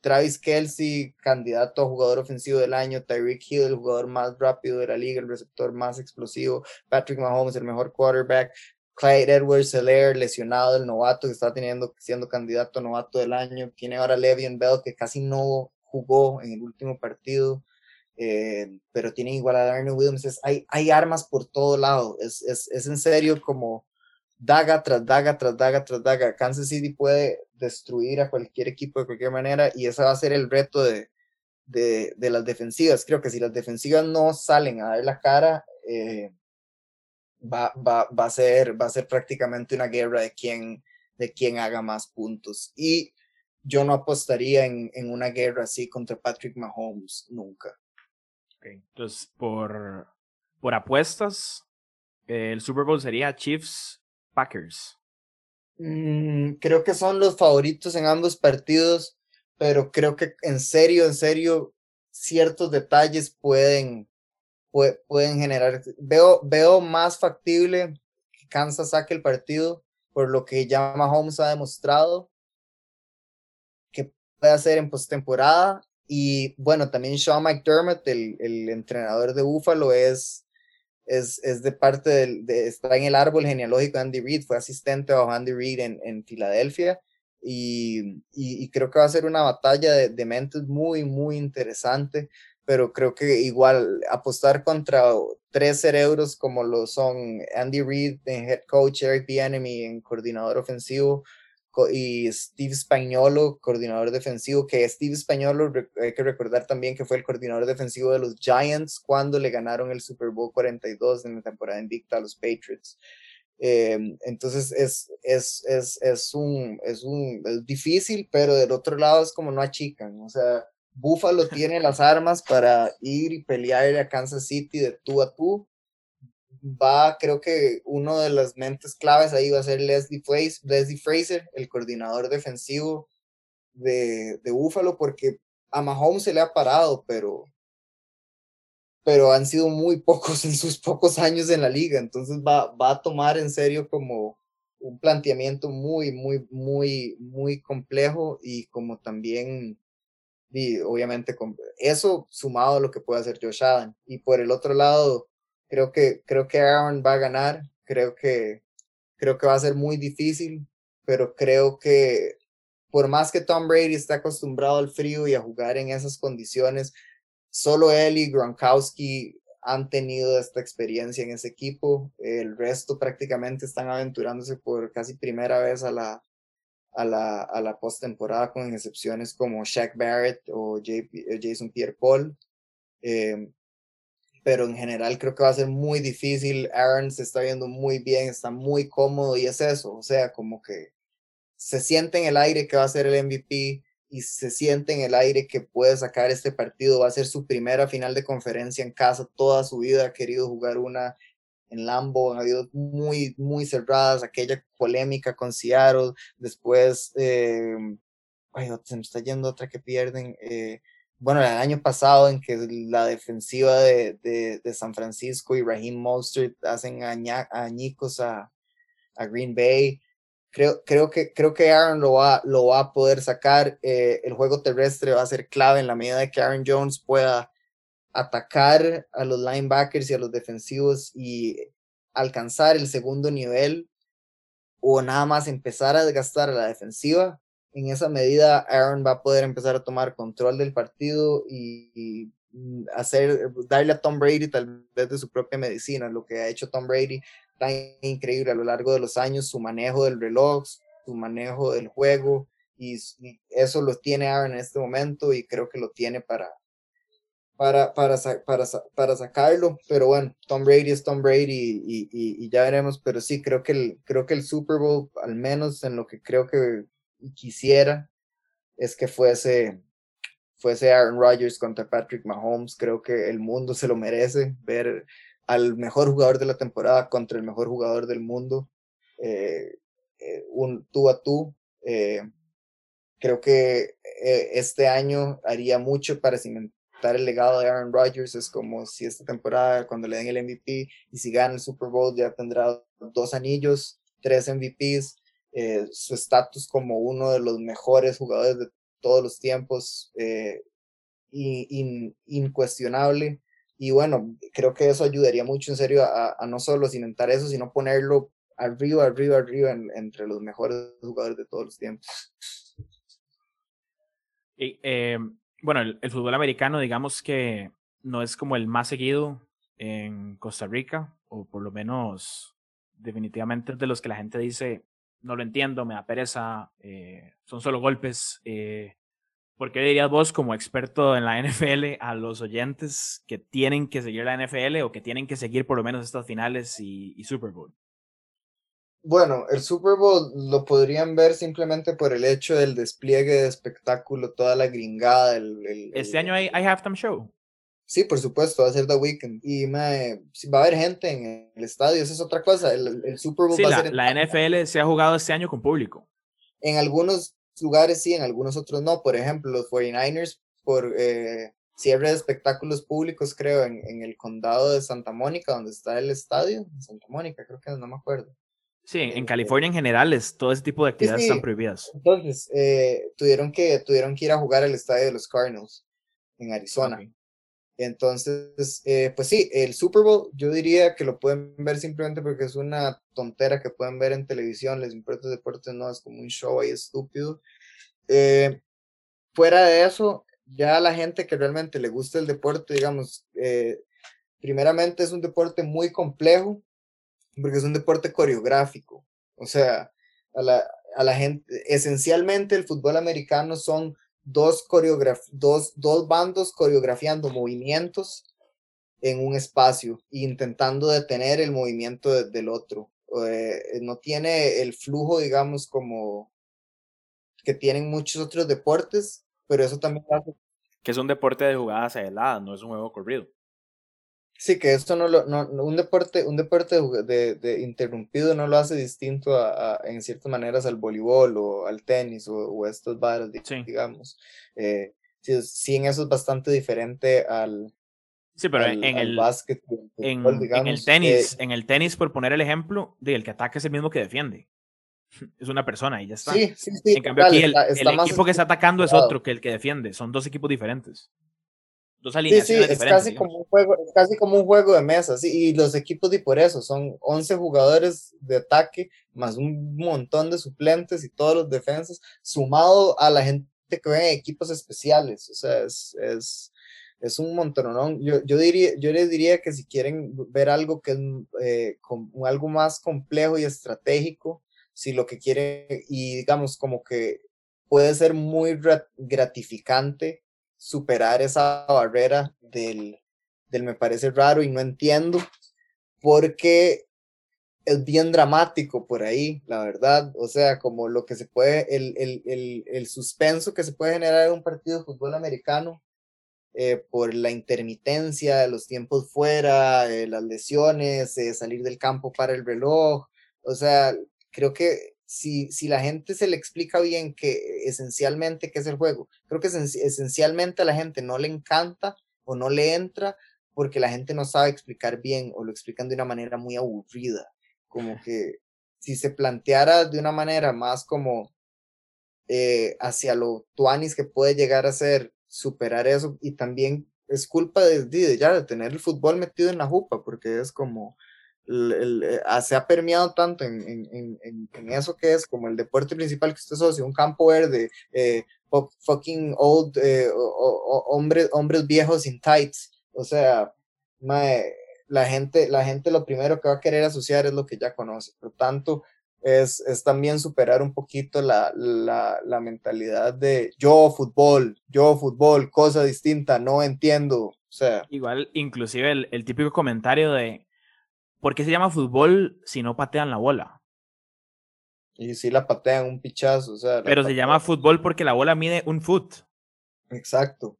Travis Kelsey, candidato a jugador ofensivo del año, Tyreek Hill, el jugador más rápido de la liga, el receptor más explosivo, Patrick Mahomes, el mejor quarterback, Clyde Edwards Hilaire, lesionado, el novato que está teniendo, siendo candidato a novato del año, tiene ahora Le'Veon Bell que casi no jugó en el último partido, eh, pero tienen igual a Darnell Williams. hay, hay armas por todo lado. Es, es, es, en serio como daga tras daga tras daga tras daga. Kansas City puede destruir a cualquier equipo de cualquier manera y ese va a ser el reto de, de, de las defensivas. Creo que si las defensivas no salen a dar la cara, eh, va, va, va, a ser, va a ser prácticamente una guerra de quién, de quién haga más puntos. Y yo no apostaría en, en una guerra así contra Patrick Mahomes nunca. Entonces, por, por apuestas, el Super Bowl sería Chiefs Packers. Mm, creo que son los favoritos en ambos partidos, pero creo que en serio, en serio, ciertos detalles pueden, pueden generar. Veo, veo más factible que Kansas saque el partido por lo que ya Mahomes ha demostrado que puede hacer en postemporada y bueno, también Sean McDermott, el, el entrenador de Buffalo, es, es, es de parte del, de, está en el árbol genealógico de Andy Reid, fue asistente bajo Andy Reid en, en Filadelfia. Y, y, creo que va a ser una batalla de, de, mentes muy, muy interesante, pero creo que igual apostar contra tres cerebros como lo son Andy Reid en head coach, Eric Bieniemy en coordinador ofensivo, y Steve Spagnolo, coordinador defensivo, que Steve Spagnolo hay que recordar también que fue el coordinador defensivo de los Giants cuando le ganaron el Super Bowl 42 en la temporada invicta a los Patriots. Eh, entonces es, es, es, es, un, es un es difícil, pero del otro lado es como no achican. O sea, Buffalo tiene las armas para ir y pelear a Kansas City de tú a tú. Va, creo que uno de las mentes claves ahí va a ser Leslie, Fraser, el coordinador defensivo de, de Buffalo, porque a Mahomes se le ha parado, pero, pero han sido muy pocos en sus pocos años en la liga, entonces va, va a tomar en serio como un planteamiento muy, muy, muy, muy complejo y como también, y obviamente, eso sumado a lo que puede hacer Josh Allen. Y por el otro lado, Creo que, creo que Aaron va a ganar, creo que, creo que va a ser muy difícil, pero creo que por más que Tom Brady está acostumbrado al frío y a jugar en esas condiciones, solo él y Gronkowski han tenido esta experiencia en ese equipo. El resto prácticamente están aventurándose por casi primera vez a la, a la, a la postemporada, con excepciones como Shaq Barrett o Jason Pierre Paul. Eh, pero en general creo que va a ser muy difícil. Aaron se está viendo muy bien, está muy cómodo y es eso, o sea, como que se siente en el aire que va a ser el MVP y se siente en el aire que puede sacar este partido. Va a ser su primera final de conferencia en casa. Toda su vida ha querido jugar una en Lambo. Ha habido muy, muy cerradas. Aquella polémica con Seattle. Después, eh, ay, se me está yendo otra que pierden. Eh, bueno, el año pasado en que la defensiva de, de, de San Francisco y Raheem Mostert hacen añicos a, a Green Bay creo, creo, que, creo que Aaron lo va, lo va a poder sacar. Eh, el juego terrestre va a ser clave en la medida de que Aaron Jones pueda atacar a los linebackers y a los defensivos y alcanzar el segundo nivel o nada más empezar a desgastar a la defensiva. En esa medida, Aaron va a poder empezar a tomar control del partido y, y hacer, darle a Tom Brady tal vez de su propia medicina, lo que ha hecho Tom Brady tan increíble a lo largo de los años, su manejo del reloj, su manejo del juego, y, eso lo tiene Aaron en este momento y creo que lo tiene para, para, para, para, para sacarlo, pero bueno, Tom Brady es Tom Brady y, ya veremos, pero sí, creo que, el, creo que el Super Bowl, al menos en lo que creo que quisiera, es que fuese, fuese Aaron Rodgers contra Patrick Mahomes, creo que el mundo se lo merece ver al mejor jugador de la temporada contra el mejor jugador del mundo, eh, eh, un tú a tú. Eh, creo que este año haría mucho para cimentar el legado de Aaron Rodgers. Es como si esta temporada, cuando le den el MVP y si gana el Super Bowl, ya tendrá dos anillos, tres MVPs, su estatus como uno de los mejores jugadores de todos los tiempos, incuestionable. Y bueno, creo que eso ayudaría mucho en serio a, no solo cimentar eso, sino ponerlo arriba, arriba, arriba entre los mejores jugadores de todos los tiempos. Y, eh, bueno, el, fútbol americano, digamos que no es como el más seguido en Costa Rica, o por lo menos definitivamente de los que la gente dice, no lo entiendo, me da pereza, eh, son solo golpes. Eh, ¿Por qué dirías vos, como experto en la *laughs* NFL, a los oyentes que tienen que seguir la NFL o que tienen que seguir por lo menos estas finales y, Super Bowl? Bueno, el Super Bowl lo podrían ver simplemente por el hecho del despliegue de espectáculo, toda la gringada. El, este año hay, hay, halftime show. Sí, por supuesto, va a ser The Weeknd. Y va a haber gente en el estadio, esa es otra cosa. El, Super Bowl va a ser. La NFL se ha jugado este año con público. En algunos lugares sí, en algunos otros no. Por ejemplo, los 49ers por eh, cierre de espectáculos públicos, creo, en, en, el condado de Santa Mónica, donde está el estadio. Santa Mónica, creo que no me acuerdo. Sí, en, California en general es, todo ese tipo de actividades están prohibidas. Entonces, eh, tuvieron, que, tuvieron que ir a jugar al estadio de los Cardinals en Arizona. Entonces, eh, pues sí, el Super Bowl yo diría que lo pueden ver simplemente porque es una tontera que pueden ver en televisión, les importa el deporte, no es como un show ahí estúpido. Eh, fuera de eso, ya la gente que realmente le gusta el deporte, digamos, eh, primeramente es un deporte muy complejo porque es un deporte coreográfico. O sea, a la, a la gente, esencialmente el fútbol americano son dos, dos, dos bandos coreografiando movimientos en un espacio, intentando detener el movimiento del otro. Eh, no tiene el flujo, digamos, como que tienen muchos otros deportes, pero eso también hace... Que es un deporte de jugadas aisladas, no es un juego corrido. Sí, que esto no lo, no, un deporte, un deporte de, de, interrumpido no lo hace distinto a, en ciertas maneras al voleibol o al tenis o, o estos bares, digamos. Eh, sí, en eso es bastante diferente al, Sí, pero en, el básquet, en, en, el tenis, en el tenis, por poner el ejemplo, de el que ataca es el mismo que defiende. *laughs* Es una persona y ya está. Sí, sí, sí. En cambio, aquí el, el equipo que está atacando es otro que el que defiende. Son dos equipos diferentes. Dos alineaciones sí, sí, es casi, como un juego, es casi como un juego de mesa, sí, y los equipos y por eso son 11 jugadores de ataque más un montón de suplentes y todos los defensas, sumado a la gente que ve en equipos especiales, o sea, es, es, es un montón. Yo, yo, diría, yo les diría que si quieren ver algo que es eh, algo más complejo y estratégico, si lo que quieren, y digamos como que puede ser muy gratificante superar esa barrera del, del me parece raro y no entiendo, porque es bien dramático por ahí, la verdad. O sea, como lo que se puede, el, el, el, el suspenso que se puede generar en un partido de fútbol americano eh, por la intermitencia los tiempos fuera, eh, las lesiones, eh, salir del campo para el reloj. O sea, creo que si, si la gente se le explica bien que esencialmente qué es el juego, creo que esencialmente a la gente no le encanta o no le entra porque la gente no sabe explicar bien o lo explican de una manera muy aburrida. Como que si se planteara de una manera más como hacia lo tuanis que puede llegar a ser superar eso y también es culpa de, de, ya de tener el fútbol metido en la jupa, porque es como, el, eh, ah, se ha permeado tanto en, en, en, en, eso que es como el deporte principal que usted asocia, un campo verde, eh, fucking old, eh, hombres, hombres viejos in tights, o sea, la gente, la gente lo primero que va a querer asociar es lo que ya conoce, por tanto, es, es también superar un poquito la, la, la, mentalidad de yo fútbol, yo fútbol, cosa distinta, no entiendo. O sea. Igual, inclusive el, el típico comentario de ¿por qué se llama fútbol si no patean la bola? Y si la patean un pichazo, o sea. Pero se llama fútbol porque la bola mide un foot. Exacto.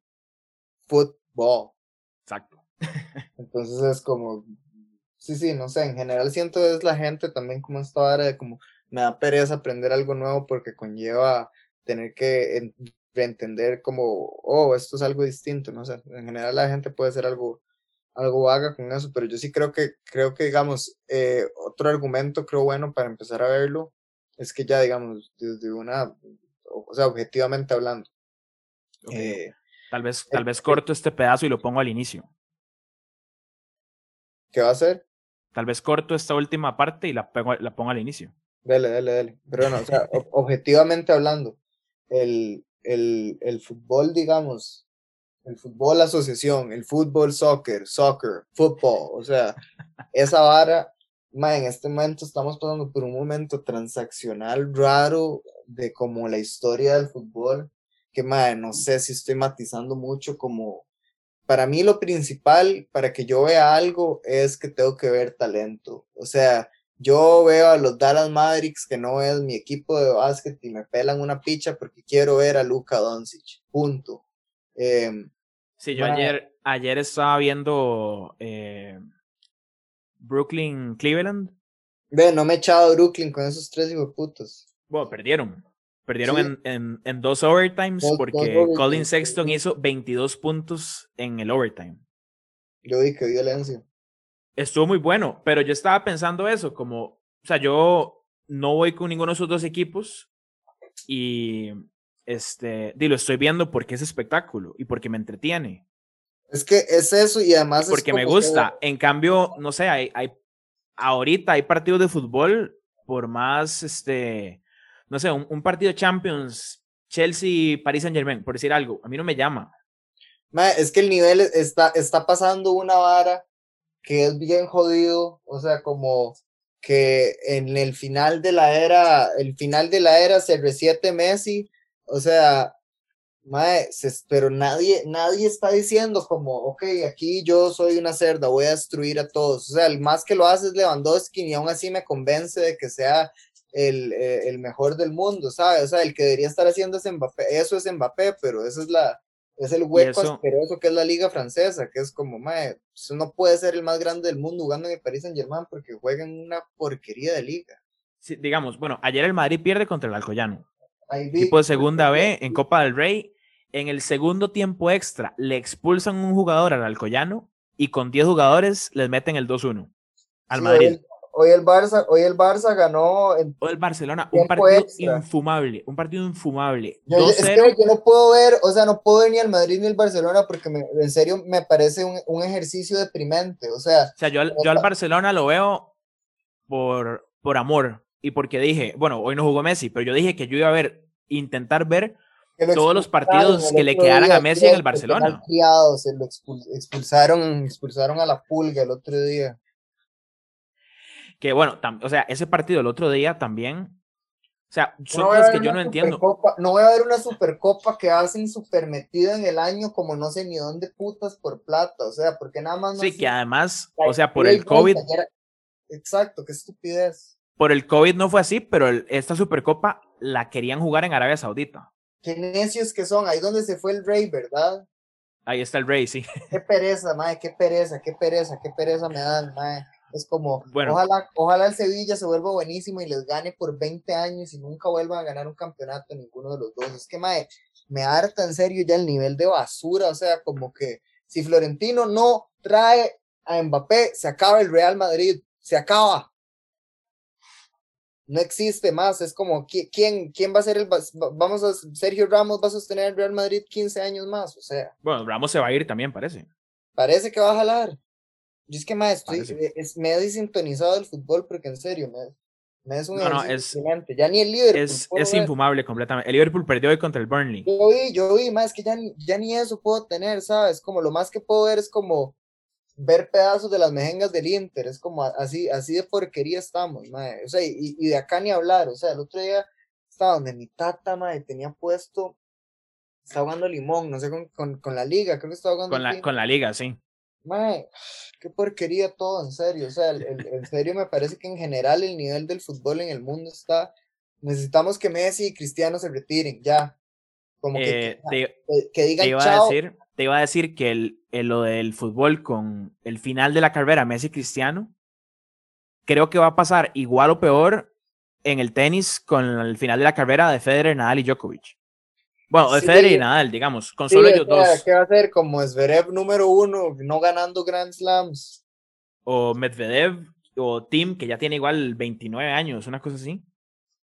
Fútbol. Exacto. *laughs* Entonces es como, Sí, sí, no sé, en general siento es la gente también como esta hora de como me da pereza aprender algo nuevo porque conlleva tener que entender como, oh, esto es algo distinto, no sé, en general la gente puede ser algo, algo vaga con eso, pero yo sí creo que, creo que digamos, eh, otro argumento creo bueno para empezar a verlo es que ya digamos, desde una, o sea, objetivamente hablando. Eh, tal vez, tal vez corto este pedazo y lo pongo al inicio. ¿Qué va a hacer? Tal vez corto esta última parte y la, la pongo al inicio. Dale, dale, dale. Pero bueno, o sea, objetivamente hablando, el, el, el fútbol, digamos, el fútbol asociación, el fútbol soccer, soccer, fútbol, o sea, esa vara, en este momento estamos pasando por un momento transaccional raro de como la historia del fútbol, que ma, no sé si estoy matizando mucho como para mí lo principal para que yo vea algo es que tengo que ver talento. O sea, yo veo a los Dallas Mavericks que no es mi equipo de básquet y me pelan una picha porque quiero ver a Luka Doncic. Punto. Em, sí, yo ayer, ayer estaba viendo eh, Brooklyn Cleveland. Ve, no me he echado Brooklyn con esos tres hijos putos. Bueno, perdieron. Perdieron en, en, en, dos overtimes porque Colin Sexton hizo 22 puntos en el overtime. Yo vi que violencia. Estuvo muy bueno, pero yo estaba pensando eso, como, o sea, yo no voy con ninguno de esos dos equipos y, este, lo estoy viendo porque es espectáculo y porque me entretiene. Es que es eso y además... porque me gusta. En cambio, no sé, hay, hay, ahorita hay partidos de fútbol, por más, este, no sé, un, partido Champions, Chelsea, Paris Saint Germain, por decir algo, a mí no me llama. es que el nivel está, está pasando una vara que es bien jodido, o sea, como que en el final de la era, el final de la era se resiete Messi, o sea, mae, pero nadie, nadie está diciendo como, ok, aquí yo soy una cerda, voy a destruir a todos, o sea, el más que lo hace es Lewandowski y aún así me convence de que sea el, eh, el, mejor del mundo, ¿sabes? O sea, el que debería estar haciendo es Mbappé, eso es Mbappé, pero eso es la es el hueco asqueroso que es la liga francesa, que es como, mae, eso no puede ser el más grande del mundo jugando en el Paris Saint Germain porque juega en una porquería de liga. Sí, digamos, bueno, ayer el Madrid pierde contra el Alcoyano. Equipo de segunda B en Copa del Rey. En el segundo tiempo extra le expulsan un jugador al Alcoyano y con 10 jugadores les meten el 2-1 al Madrid hoy el Barça, hoy el Barça ganó. hoy el Barcelona, un partido infumable, un partido infumable. Yo, es que yo no puedo ver, o sea, no puedo ver ni al Madrid ni al Barcelona porque en serio me parece un, un, ejercicio deprimente. O sea, o sea yo, yo al Barcelona lo veo por, por amor y porque dije, bueno, hoy no jugó Messi, pero yo dije que yo iba a ver, intentar ver lo todos los partidos que le quedaran a Messi en el Barcelona. criado, se lo expul- expulsaron, expulsaron a la pulga el otro día. Que bueno, o sea, ese partido el otro día también. O sea, son No cosas que yo no entiendo. No voy a ver una supercopa que hacen super metida en el año como no sé ni dónde putas por plata, o sea, porque nada más no Sí, que además, o sea, por el COVID, era- Exacto, qué estupidez. Por el COVID no fue así, pero el- esta Supercopa la querían jugar en Arabia Saudita. Qué necios que son, ahí donde se fue el rey, ¿verdad? Ahí está el Rey, sí. Qué pereza, madre, qué pereza, qué pereza, qué pereza me dan, madre. Es como, Bueno. ojalá, ojalá el Sevilla se vuelva buenísimo y les gane por 20 años y nunca vuelvan a ganar un campeonato ninguno de los dos. Es que, madre, me harta en serio ya el nivel de basura, o sea, como que si Florentino no trae a Mbappé, se acaba el Real Madrid, se acaba. No existe más, es como, ¿qui- ¿quién, quién va a ser el, vamos a, Sergio Ramos va a sostener el Real Madrid 15 años más, o sea. Bueno, Ramos se va a ir también, parece. Parece que va a jalar. Yo es que más estoy, Parece. eh, es, me he desintonizado del fútbol porque en serio, me, me es un No, no, es- fascinante. Ya ni el líder. Es, es infumable completamente. El Liverpool perdió hoy contra el Burnley. Yo vi, yo vi, más que ya ni, ya ni eso puedo tener, ¿sabes? Como lo más que puedo ver es como ver pedazos de las mejengas del Inter, es como así, así de porquería estamos, mae. O sea, y, y de acá ni hablar, o sea, el otro día estaba donde mi tata, mae, tenía puesto, estaba jugando limón, no sé, con, con, con la liga, creo que estaba jugando Con la, con la liga, sí. Mae, qué porquería todo, en serio. O sea, el- el- en serio me parece que en general el nivel del fútbol en el mundo está. Necesitamos que Messi y Cristiano se retiren, ya. Como que, Eh, te, que, que te digan a decir, te iba a decir que el, el- lo del fútbol con el final de la carrera Messi Cristiano, creo que va a pasar igual o peor en el tenis con el final de la carrera de Federer, Nadal y Djokovic. Bueno, de Sí. Federer y Nadal, digamos, con Sí, solo ellos sea, dos. ¿Qué va a hacer? Como Zverev número uno, no ganando Grand Slams. O Medvedev o Tim, que ya tiene igual 29 años, una cosa así.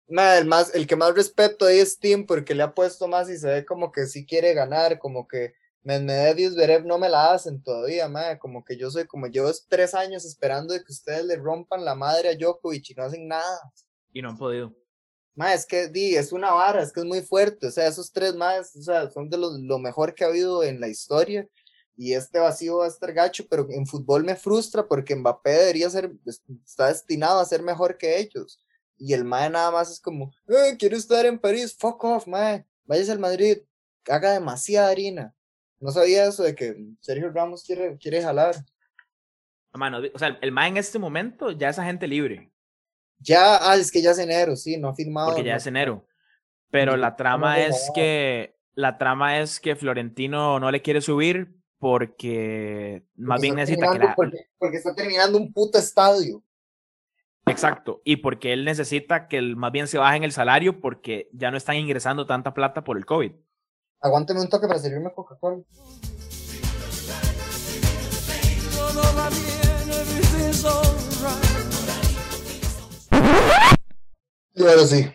Mae, el, más, el que más respeto ahí es Tim porque le ha puesto más y se ve como que sí quiere ganar, como que Medvedev y Zverev no me la hacen todavía, mae, como que yo soy como llevo tres años esperando de que ustedes le rompan la madre a Djokovic y no hacen nada. Y no han podido. Ma, es que di, es una vara, es que es muy fuerte. O sea, esos tres más, o sea, son de los, lo mejor que ha habido en la historia. Y este vacío va a estar gacho, pero en fútbol me frustra porque Mbappé debería ser, es- está destinado a ser mejor que ellos. Y el Mae nada más es como, eh, quiero estar en París, fuck off, Mae, váyase al Madrid, haga demasiada harina. No sabía eso de que Sergio Ramos quiere, quiere jalar. Mano, o sea, el MA en este momento ya es agente libre, Ya, ah, es que ya es enero, sí, no ha firmado. porque ya no- es enero. Pero la trama es que la trama es que Florentino no le quiere subir porque más bien necesita que la, porque, porque está terminando un puto estadio. exacto y porque él necesita que el, más bien se bajen el salario porque ya no están ingresando tanta plata por el COVID. Aguántame un toque para servirme Coca-Cola. Y ahora sí,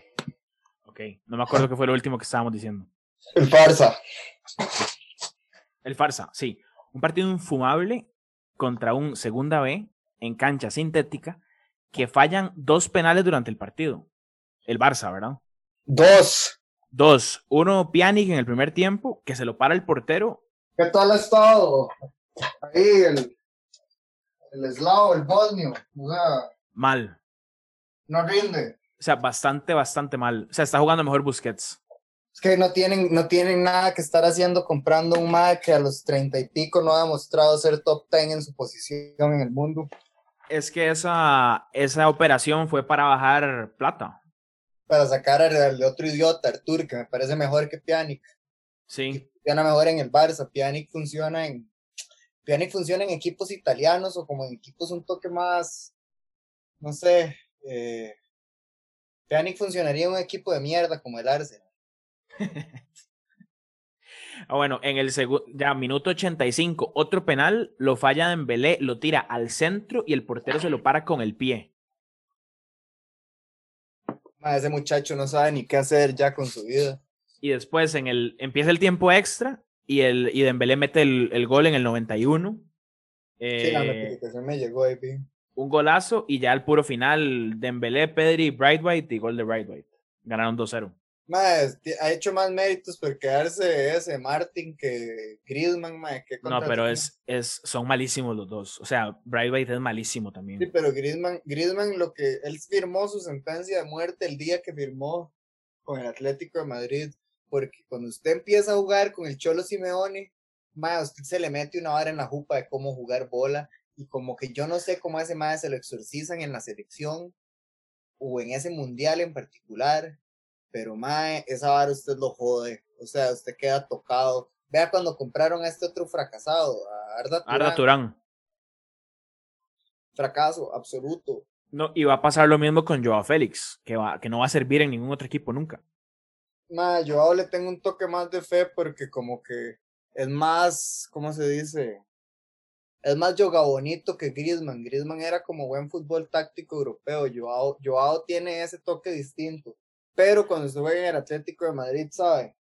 Ok, no me acuerdo qué fue lo último que estábamos diciendo. el farsa. El farsa, sí. Un partido infumable contra un segunda B en cancha sintética que fallan dos penales durante el partido. El Barça, ¿verdad? Dos. Dos. Uno Pjanic en el primer tiempo, que se lo para el portero. ¿Qué tal ha estado? Ahí el, el eslavo, el bosnio. O sea, Mal. no rinde. O sea, bastante, bastante mal. O sea, está jugando mejor Busquets. Es que no tienen, no tienen nada que estar haciendo comprando un MAE que a los treinta y pico no ha demostrado ser top ten en su posición en el mundo. Es que esa, esa operación fue para bajar plata. Para sacar al, otro idiota, Artur, que me parece mejor que Pjanic. Sí. funciona mejor en el Barça. Pjanic funciona en Pjanic funciona en equipos italianos o como en equipos un toque más, no sé. Eh, Pjanic funcionaría en un equipo de mierda como el Arsenal. *laughs* Ah, bueno, en el segundo, ya minuto 85, otro penal, lo falla Dembélé, lo tira al centro y el portero se lo para con el pie. Ma, ese muchacho no sabe ni qué hacer ya con su vida. Y después en el, empieza el tiempo extra y, el, y Dembélé mete el, el gol en el 91. Sí, la Eh, notificación me llegó ahí. un golazo y ya al puro final, Dembélé, Pedri, Brightwhite y gol de Brightwhite. Ganaron 2-0. Ti- ha hecho más méritos por quedarse ese Martin que Griezmann, mae, que No, pero es, es, son malísimos los dos. O sea, Braithwaite es malísimo también. Sí, pero Griezmann, Griezmann lo que él firmó su sentencia de muerte el día que firmó con el Atlético de Madrid, porque cuando usted empieza a jugar con el Cholo Simeone, a usted se le mete una vara en la jupa de cómo jugar bola y como que yo no sé cómo a ese mae se lo exorcizan en la selección o en ese mundial en particular, pero mae, esa vara usted lo jode, o sea, usted queda tocado. Vea cuando compraron a este otro fracasado, a Arda Turán, Arda Turán. fracaso absoluto. No, y va a pasar lo mismo con Joao Félix, que, va, que no va a servir en ningún otro equipo nunca. Ma, ahora le tengo un toque más de fe porque como que es más, ¿cómo se dice? Es más yoga bonito que Griezmann. Griezmann era como buen fútbol táctico europeo. Joao, Joao tiene ese toque distinto. Pero cuando se juega en el Atlético de Madrid, ¿sabe?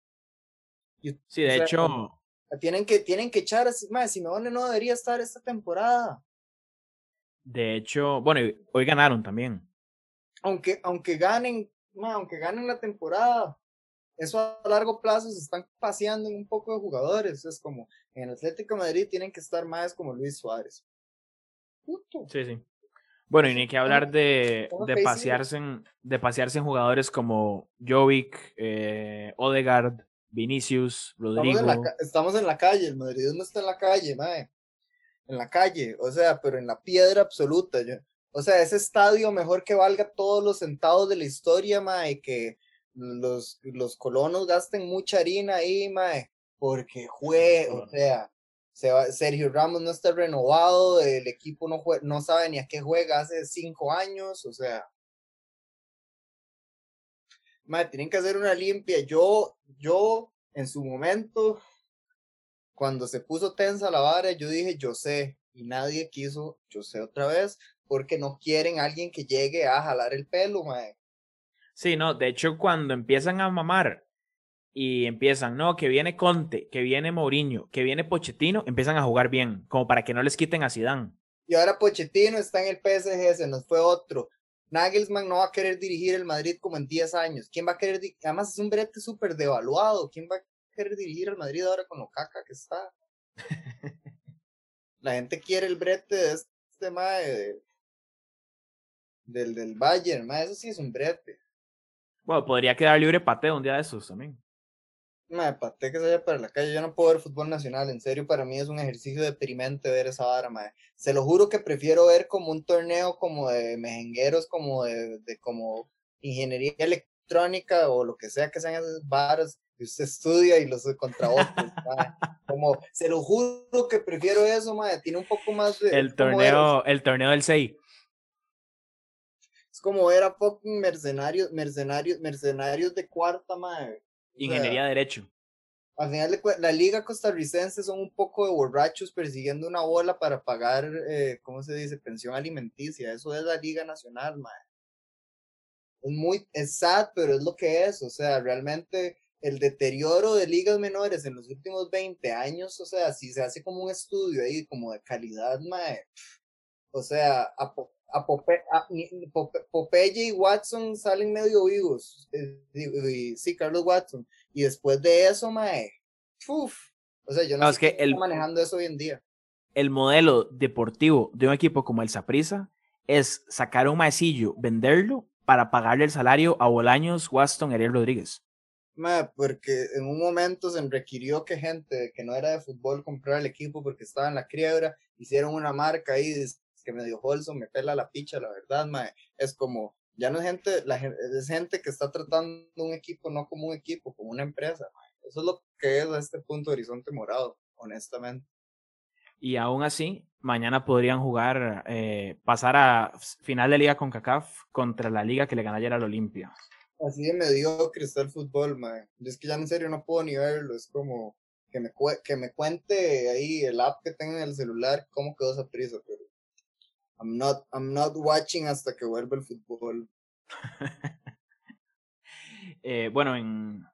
Y- Sí, de o sea, hecho, tienen que, tienen que echar ma, Simeone no debería estar esta temporada. de hecho, bueno, hoy ganaron también. Aunque, aunque ganen, ma, aunque ganen la temporada, eso a largo plazo se están paseando en un poco de jugadores. Es como en el Atlético de Madrid tienen que estar más como Luis Suárez. Punto. Sí, sí. Bueno, y ni que hablar de, de pasearse en, de pasearse en jugadores como Jovic, eh, Odegaard, Vinicius, Estamos Rodrigo. en, la, ca- estamos en la calle, el madridismo está en la calle, mae. En la calle, o sea, pero en la piedra absoluta. yo- o sea, ese estadio mejor que valga todos los centavos de la historia, mae, que los, los colonos gasten mucha harina ahí, mae, porque jue, o sea, Sergio Ramos no está renovado, el equipo no, jue- no sabe ni a qué juega hace cinco años, o sea. Mae, tienen que hacer una limpia. Yo, yo, en su momento, cuando se puso tensa la vara, yo dije, yo sé, y nadie quiso, yo sé otra vez, porque no quieren alguien que llegue a jalar el pelo, mae. Sí, no, de hecho, cuando empiezan a mamar y empiezan, no, que viene Conte, que viene Mourinho, que viene Pochettino, empiezan a jugar bien, como para que no les quiten a Zidane. Y ahora Pochettino está en el PSG, se nos fue otro. Nagelsmann no va a querer dirigir el Madrid como en 10 años. ¿Quién va a querer? Además es un brete súper devaluado. ¿Quién va a querer dirigir el Madrid ahora con lo caca que está? *laughs* La gente quiere el brete de este mae de- del, del Bayern, mae, eso sí es un brete. Bueno, podría quedar libre pateo un día de esos también. Me paté que se vaya para la calle. Yo no puedo ver fútbol nacional. En serio, para mí es un ejercicio deprimente ver esa vara, mae. Se lo juro que prefiero ver como un torneo como de mejengueros, como de, de como ingeniería electrónica o lo que sea que sean esas varas que usted estudia y los contra otros. *laughs* Como, se lo juro que prefiero eso, mae. Tiene un poco más de. El torneo, el torneo del 6. es como ver a fucking mercenarios, mercenarios, mercenarios de cuarta, mae. O sea, Ingeniería de Derecho. Al final de la liga costarricense son un poco de borrachos persiguiendo una bola para pagar, eh, ¿cómo se dice? Pensión alimenticia. Eso es la liga nacional, mae. Es muy, es sad, pero es lo que es. O sea, realmente el deterioro de ligas menores en los últimos 20 años, o sea, si se hace como un estudio ahí, como de calidad, mae. O sea, a, Po- a Pope- a- Pope- Popeye y Watson salen medio vivos. eh, digo, y- sí, Carlos Watson. Y después de eso, mae, uf, o sea, yo no, No, sé es que el- manejando eso hoy en día. El modelo deportivo de un equipo como el Saprissa es sacar un maecillo, venderlo para pagarle el salario a Bolaños, Waston, Ariel Rodríguez. Mae, porque en un momento se requirió que gente que no era de fútbol comprara el equipo porque estaba en la quiebra, hicieron una marca ahí que medio Holson me pela la picha, la verdad, mae. Es como, ya no es gente, la, es gente que está tratando un equipo no como un equipo, como una empresa. mae. Eso es lo que es a este punto Horizonte Morado, honestamente. Y aún así, mañana podrían jugar, eh, pasar a final de liga con CACAF contra la liga que le ganó ayer al Olimpia. Así de mediocre está el fútbol, mae. Yo es que ya en serio no puedo ni verlo, es como que me, que me cuente ahí el app que tengo en el celular cómo quedó esa prisa, pero I'm not, I'm not watching hasta que vuelva el fútbol. *laughs* Eh, bueno, en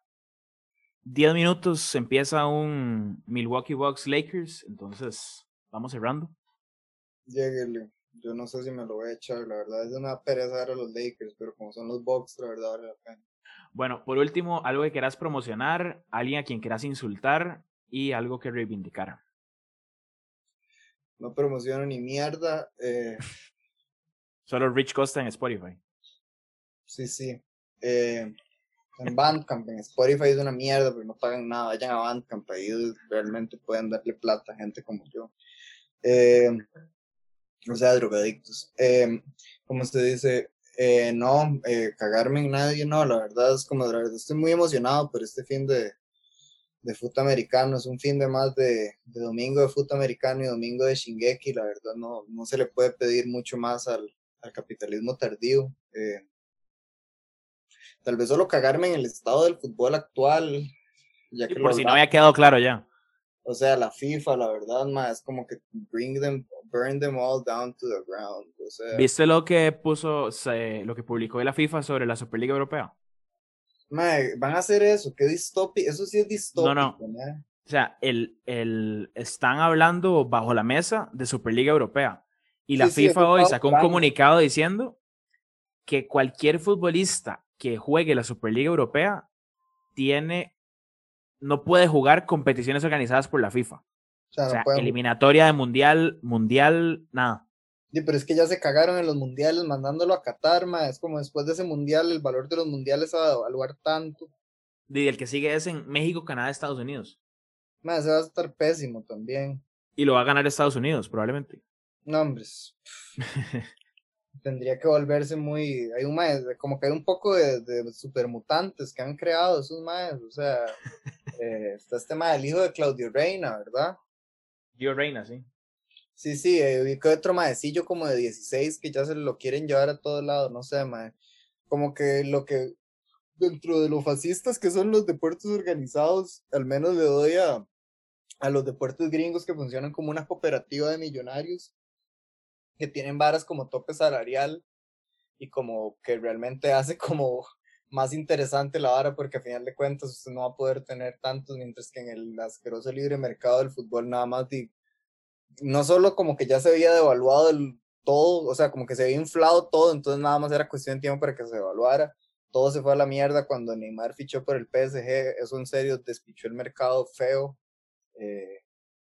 10 minutos empieza un Milwaukee Bucks Lakers, entonces vamos cerrando. Lléguele. Yo no sé si me lo voy a echar, la verdad es una pereza ver a los Lakers, pero como son los Bucks, la verdad vale la pena. Bueno, por último, algo que quieras promocionar, alguien a quien quieras insultar y algo que reivindicar. No promociono ni mierda. Eh, Solo Rich Costa en Spotify. sí, sí. Eh, en Bandcamp, en Spotify es una mierda, pero no pagan nada. Vayan a Bandcamp, ahí realmente pueden darle plata a gente como yo. Eh, o sea, drogadictos. Eh, como usted dice, eh, no, eh, cagarme en nadie, no, la verdad es como, la verdad estoy muy emocionado por este fin de, de fútbol americano, es un fin de más de, de domingo de fútbol americano y domingo de Shingeki, la verdad no, no se le puede pedir mucho más al, al capitalismo tardío. eh, tal vez solo cagarme en el estado del fútbol actual, ya Y que por si no había quedado claro ya. O sea, la FIFA, la verdad, más es como que bring them, burn them all down to the ground. O sea, ¿Viste lo que puso, se- lo que publicó la FIFA sobre la Superliga Europea? Mae, van a hacer eso, qué distópico, eso sí es distópico. no. mae. O sea, el, el, están hablando bajo la mesa de Superliga Europea. Y la Sí, FIFA hoy sacó un comunicado diciendo que cualquier futbolista que juegue la Superliga Europea tiene, no puede jugar competiciones organizadas por la FIFA. O sea, O no sea, pueden- eliminatoria de mundial, mundial, nada. Sí, pero es que ya se cagaron en los mundiales mandándolo a Qatar, mae. Es como después de ese mundial, el valor de los mundiales va a evaluar tanto. Y el que sigue es en México, Canadá, Estados Unidos. Mae, se va a estar pésimo también. Y lo va a ganar Estados Unidos, probablemente. No, hombres. *laughs* Tendría que volverse muy. Hay un mae, como que hay un poco de, de supermutantes que han creado esos maes. O sea, *laughs* eh, está este mae, el hijo de Claudio Reina, ¿verdad? Gio Reina, sí. Sí, sí, eh, que otro maecillo como de 16 que ya se lo quieren llevar a todos lados, no sé, mae. Como que lo que dentro de los fascistas que son los deportes organizados, al menos le doy a, a los deportes gringos que funcionan como una cooperativa de millonarios que tienen varas como tope salarial y como que realmente hace *laughs* como más interesante la vara porque a final de cuentas no va a poder tener tantos mientras que en el asqueroso libre mercado del fútbol nada más no solo como que ya se había devaluado el todo, o sea, como que se había inflado todo, entonces nada más era cuestión de tiempo para que se evaluara. Todo se fue a la mierda cuando Neymar fichó por el PSG, eso en serio despichó el mercado feo. Eh,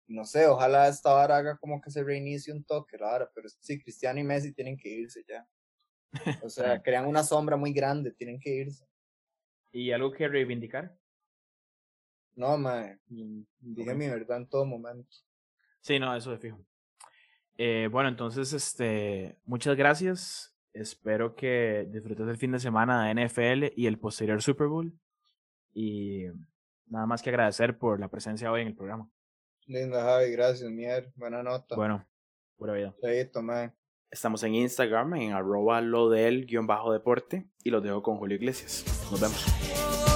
no sé, ojalá esta vara haga como que se reinicie un toque, la vara, pero sí, Cristiano y Messi tienen que irse ya. O sea, *laughs* crean una sombra muy grande, tienen que irse. ¿Y algo que reivindicar? No, mae, mm, dije mi verdad en todo momento. Sí, no, eso de fijo. Eh, bueno, entonces, este, muchas gracias. Espero que disfrutes el fin de semana de NFL y el posterior Super Bowl. Y nada más que agradecer por la presencia hoy en el programa. Linda Javi, gracias, Mier, buena nota. Bueno, pura vida. Chaito, mae. Estamos en Instagram en arroba lo del guion bajo deporte y los dejo con Julio Iglesias. Nos vemos.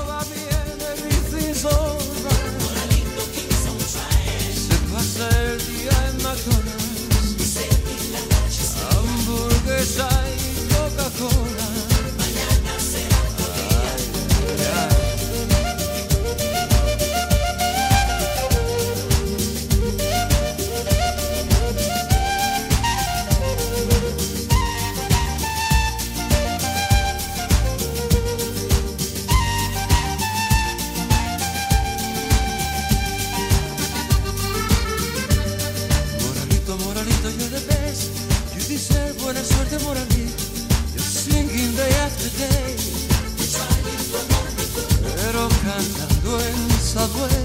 Subway.